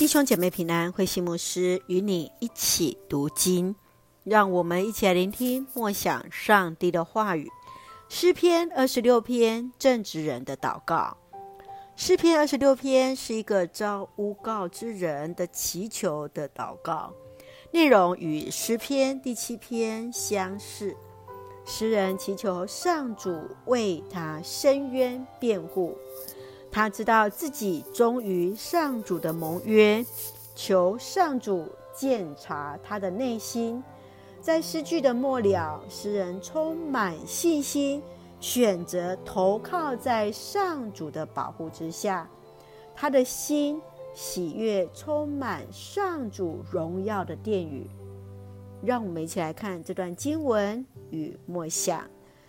弟兄姐妹平安，慧心牧师与你一起读经，让我们一起来聆听默想上帝的话语。诗篇二十六篇，正直人的祷告。诗篇二十六篇是一个遭诬告之人的祈求的祷告，内容与诗篇第七篇相似。诗人祈求上主为他伸冤辩护。他知道自己忠于上主的盟约，求上主鉴察他的内心。在诗句的末了，诗人充满信心，选择投靠在上主的保护之下。他的心喜悦，充满上主荣耀的殿宇。让我们一起来看这段经文与默想，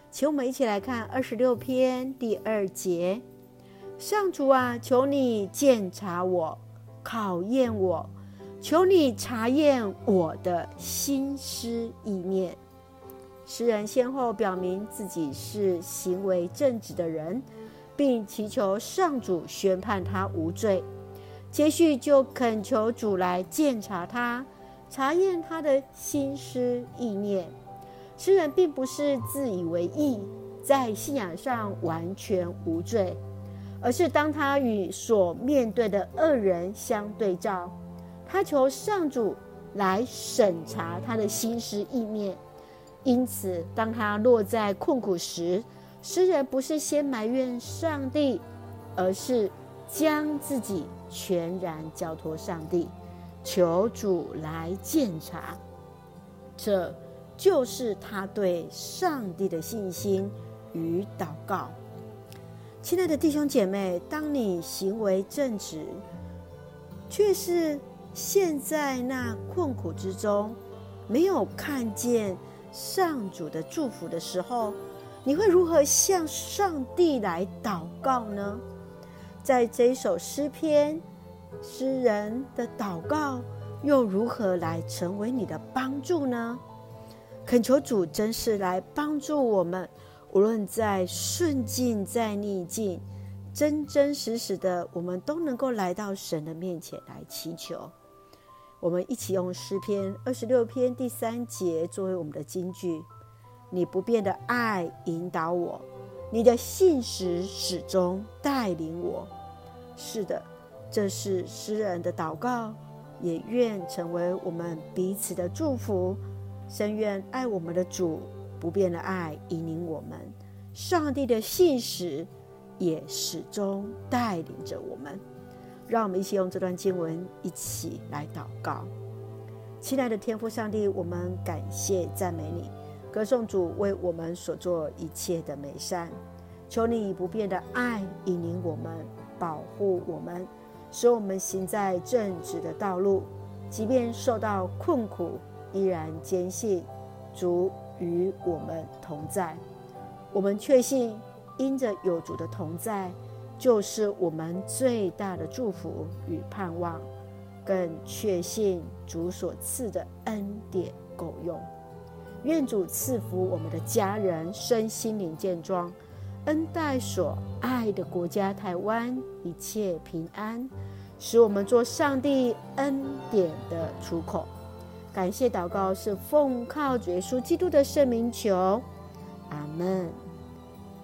请我们一起来看二十六篇第二节。上主啊，求你鉴察我，考验我，求你查验我的心思意念。诗人先后表明自己是行为正直的人，并祈求上主宣判他无罪。接续就恳求主来鉴察他，查验他的心思意念。诗人并不是自以为意，在信仰上完全无罪。而是当他与所面对的恶人相对照，他求上主来审查他的心思意念。因此，当他落在困苦时，诗人不是先埋怨上帝，而是将自己全然交托上帝，求主来鉴察。这就是他对上帝的信心与祷告。亲爱的弟兄姐妹，当你行为正直，却是陷在那困苦之中，没有看见上主的祝福的时候，你会如何向上帝来祷告呢？在这一首诗篇，诗人的祷告又如何来成为你的帮助呢？恳求主真是来帮助我们。无论在顺境，在逆境，真真实实的，我们都能够来到神的面前来祈求。我们一起用诗篇二十六篇第三节作为我们的金句：你不变的爱引导我，你的信实始终带领我。是的，这是诗人的祷告，也愿成为我们彼此的祝福。深愿爱我们的主。不变的爱引领我们，上帝的信使也始终带领着我们。让我们一起用这段经文一起来祷告。亲爱的天父上帝，我们感谢赞美你，歌颂主为我们所做一切的美善。求你以不变的爱引领我们，保护我们，使我们行在正直的道路，即便受到困苦，依然坚信主与我们同在，我们确信，因着有主的同在，就是我们最大的祝福与盼望。更确信主所赐的恩典够用。愿主赐福我们的家人身心灵健壮，恩待所爱的国家台湾一切平安，使我们做上帝恩典的出口。感谢祷告是奉靠主耶稣基督的圣名求，阿门。